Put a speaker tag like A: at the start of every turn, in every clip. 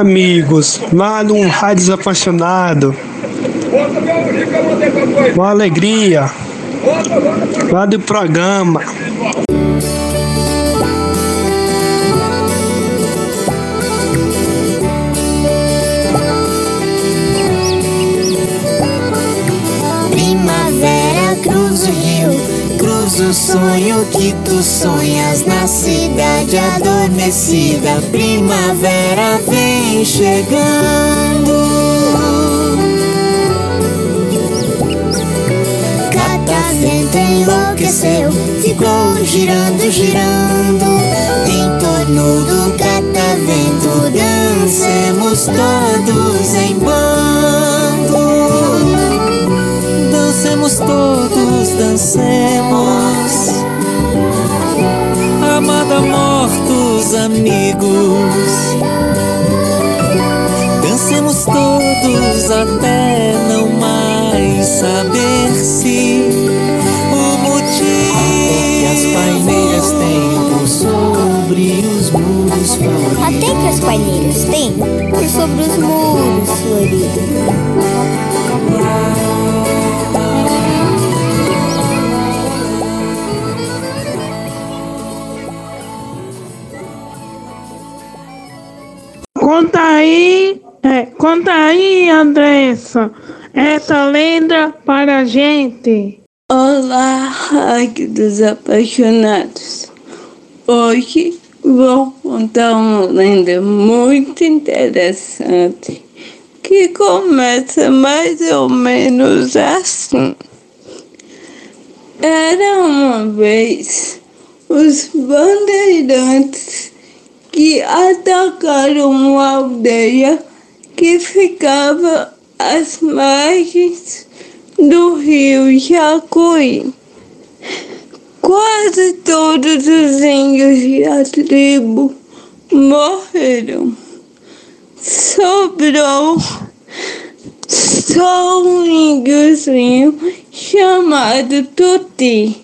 A: amigos, lá no Rádio Apaixonado. Uma alegria. Lá do programa.
B: Primavera rio, o sonho que tu sonhas na cidade adormecida. Primavera vem chegando. Catavento enlouqueceu, ficou girando, girando. Em torno do catavento dancemos todos em bando. Dancemos todos, dancemos. Amigos. Dancemos todos até não mais saber se o motivo até que as paineiras têm por sobre os muros floridos.
C: Até que as paineiras têm por sobre os muros floridos.
D: Conta aí, Andressa, essa lenda para a gente.
E: Olá, dos Apaixonados. Hoje vou contar uma lenda muito interessante que começa mais ou menos assim. Era uma vez os bandeirantes que atacaram uma aldeia que ficava às margens do rio Jacuí. Quase todos os índios da tribo morreram. Sobrou só um índiozinho chamado Tuti,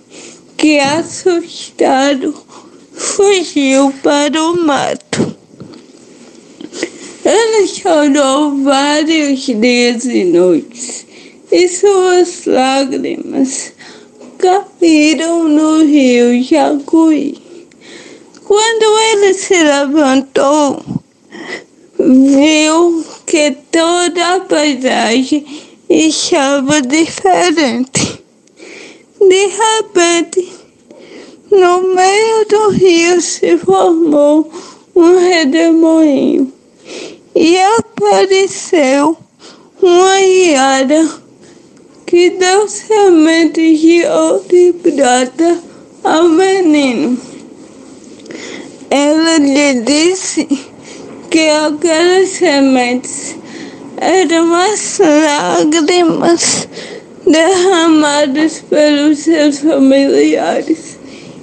E: que assustado fugiu para o mato. Ele chorou vários dias e noites, e suas lágrimas caíram no rio Jacuí. Quando ele se levantou, viu que toda a paisagem estava diferente. De repente, no meio do rio se formou um redemoinho e apareceu uma iara que deu sementes de ouro e prata ao menino. Ela lhe disse que aquelas sementes eram as lágrimas derramadas pelos seus familiares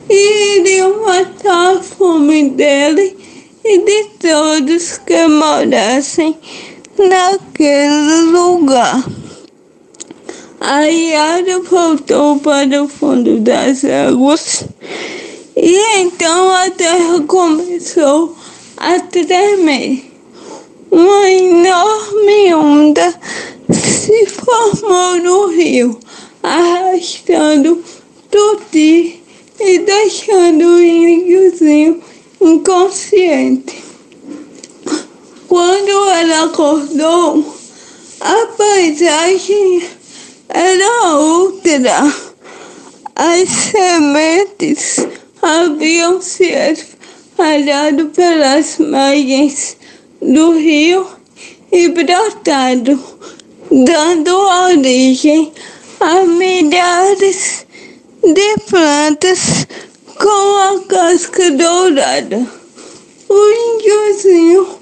E: e iriam matar a fome dele e de todos que morassem naquele lugar. A Yara voltou para o fundo das águas e então a terra começou a tremer. Uma enorme onda se formou no rio, arrastando Tuti e deixando o índiozinho inconsciente. Quando ela acordou, a paisagem era outra. As sementes haviam se espalhado pelas margens do rio e brotado, dando origem a milhares de plantas com a casca dourada. O índiozinho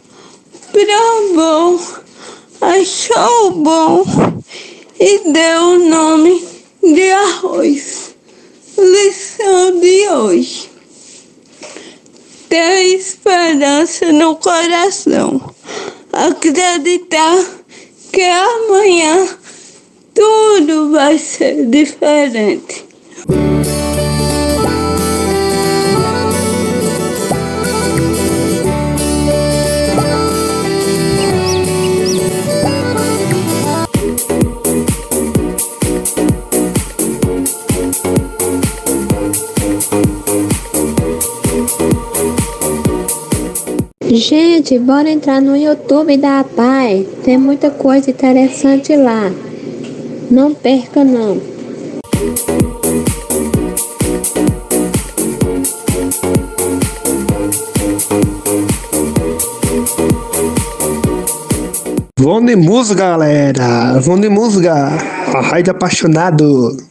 E: provou, achou bom e deu o nome de arroz. Lição de hoje. Ter esperança no coração. Acreditar que amanhã tudo vai ser diferente.
C: Gente, bora entrar no YouTube da Pai. Tem muita coisa interessante lá. Não perca não.
A: Vão de música, galera. Vão de música. A rádio apaixonado.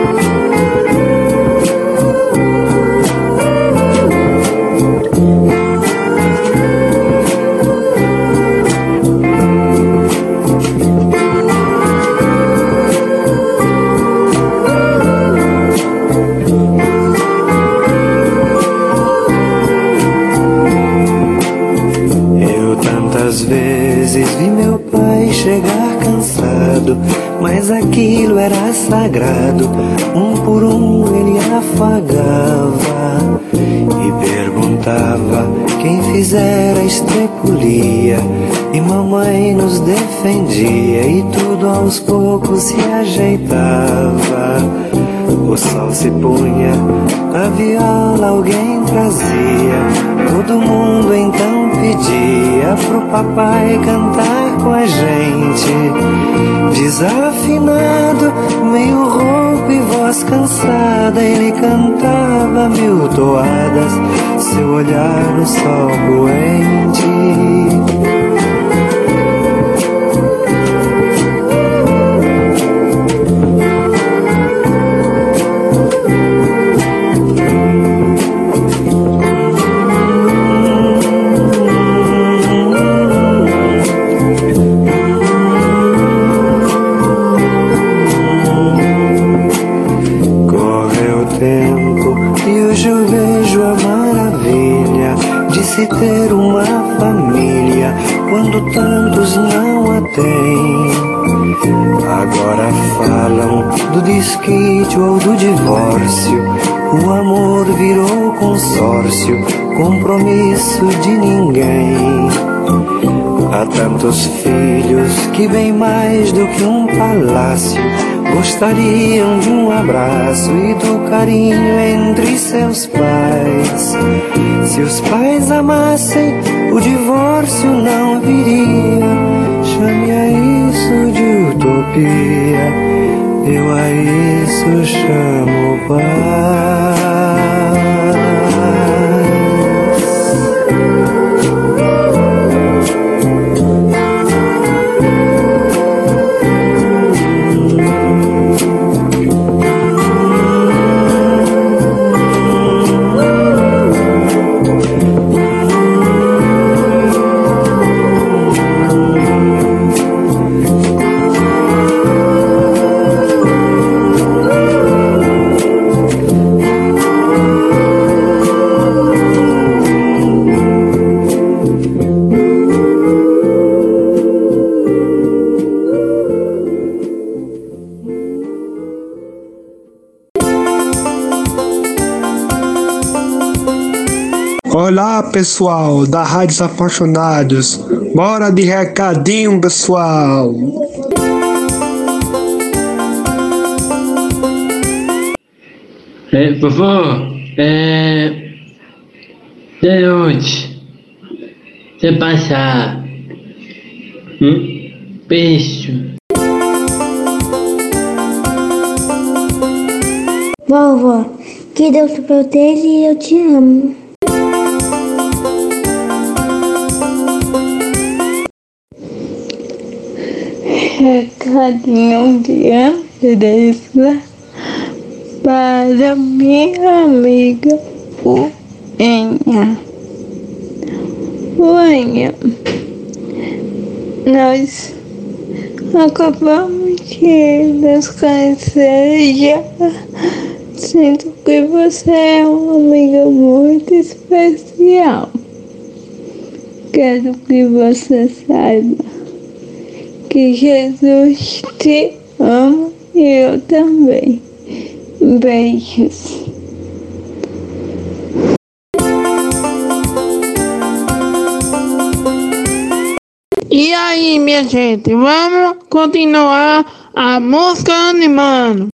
B: Sagrado. Um por um ele afagava e perguntava quem fizera estrepulia. E mamãe nos defendia e tudo aos poucos se ajeitava. O sol se punha, a viola alguém trazia. Todo mundo então pedia pro papai cantar com a gente. Desafinado, meio rouco e voz cansada, ele cantava mil toadas, seu olhar no sol poente. Divórcio. O amor virou consórcio, compromisso de ninguém. Há tantos filhos que bem mais do que um palácio gostariam de um abraço e do carinho entre seus pais. Se os pais amassem, o divórcio não viria. Chame a isso de utopia, eu a isso chamo paz.
A: Pessoal da Rádios Apaixonados. Bora de recadinho, pessoal.
F: É, vovô, é. De onde? Você passar. Hum? Peixe.
G: Vovó, que Deus te proteja e eu te amo.
H: Recadinho de Andressa para minha amiga Uenha. Uenha, nós acabamos de nos conhecer já. Sinto que você é uma amiga muito especial. Quero que você saiba que Jesus te ama e eu também. Beijos.
E: E aí, minha gente, vamos continuar a música animando.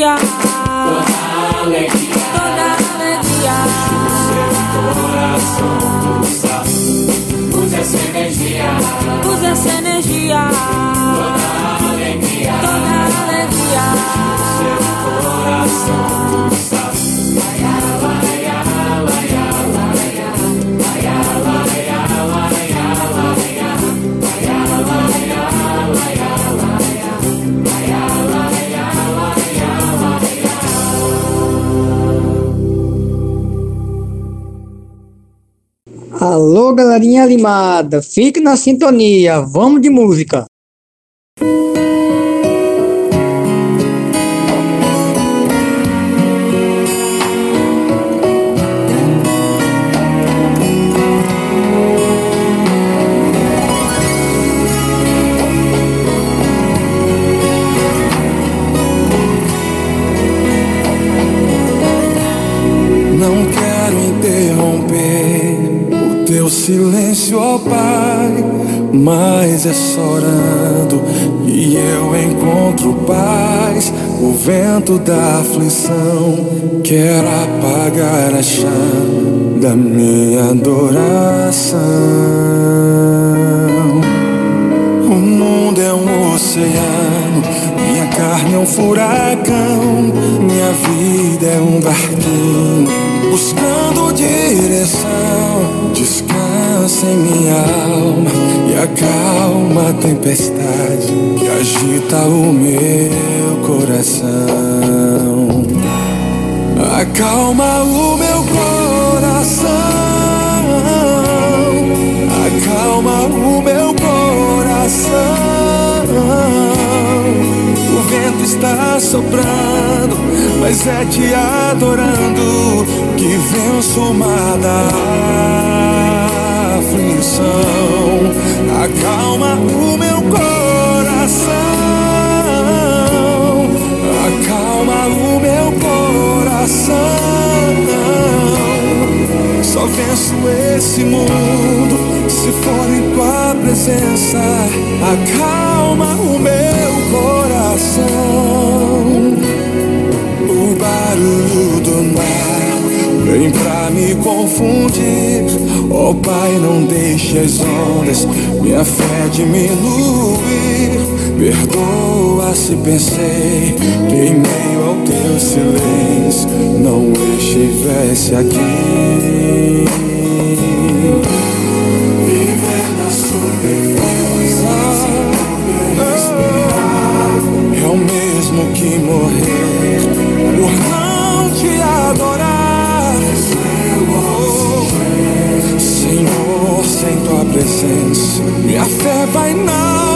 I: Energia.
J: Toda alegria.
I: Toda alegria.
J: Coração pulsa. Usa essa energia.
I: Usa essa energia.
J: Toda alegria.
I: Toda alegria.
J: Seu coração
K: Alô, galerinha animada, fique na sintonia, vamos de música.
L: É só orando e eu encontro paz. O vento da aflição quer apagar a chama da minha adoração. O mundo é um oceano, minha carne é um furacão, minha vida é um barquinho buscando direção. Descansa em minha alma e acalma a tempestade que agita o meu coração. Acalma o meu coração, acalma o meu coração. O vento está soprando, mas é te adorando que venço o mar da aflição. Acalma o meu coração, acalma o meu coração. Só venço esse mundo se for em tua presença. Acalma o meu coração. O barulho do mar vem pra me confundir. Oh Pai, não deixe as ondas minha fé diminuir. Perdoa se pensei que em meio ao teu silêncio não estivesse aqui. É o mesmo que morrer por te adorar. Senhor, sem tua presença, minha fé vai naufragar.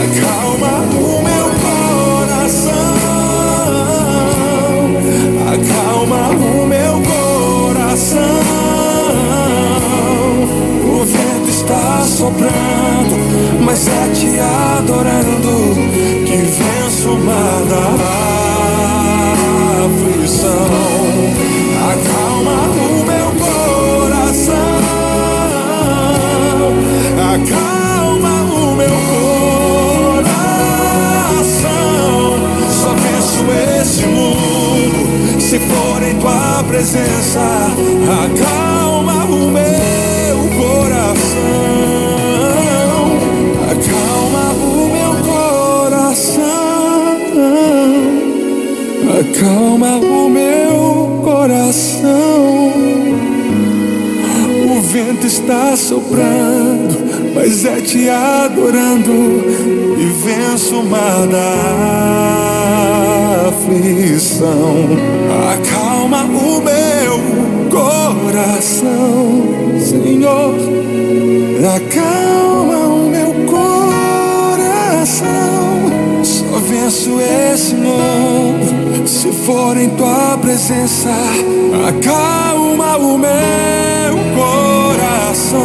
L: Acalma o meu coração, acalma o meu coração. O vento está soprando, mas é te adorando que venço o mar da aflição. Acalma o meu coração, acalma o meu coração. Só penso esse mundo se for em tua presença. Acalma soprando, mas é te adorando e venço o mar da aflição. Acalma o meu coração, Senhor. Acalma o meu coração. Só venço esse mundo se for em tua presença. Acalma o meu coração.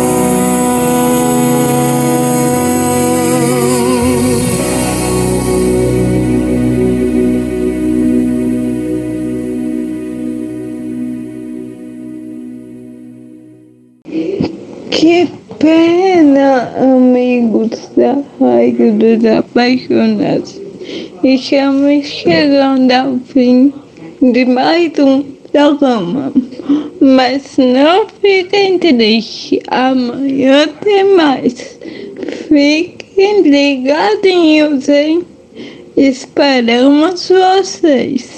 E: Que pena, amigos da Rádio dos Apaixonados. Estamos chegando ao fim de mais um programa. Mas não fiquem tristes, amanhã tem mais. Fiquem ligadinhos, hein? Esperamos vocês.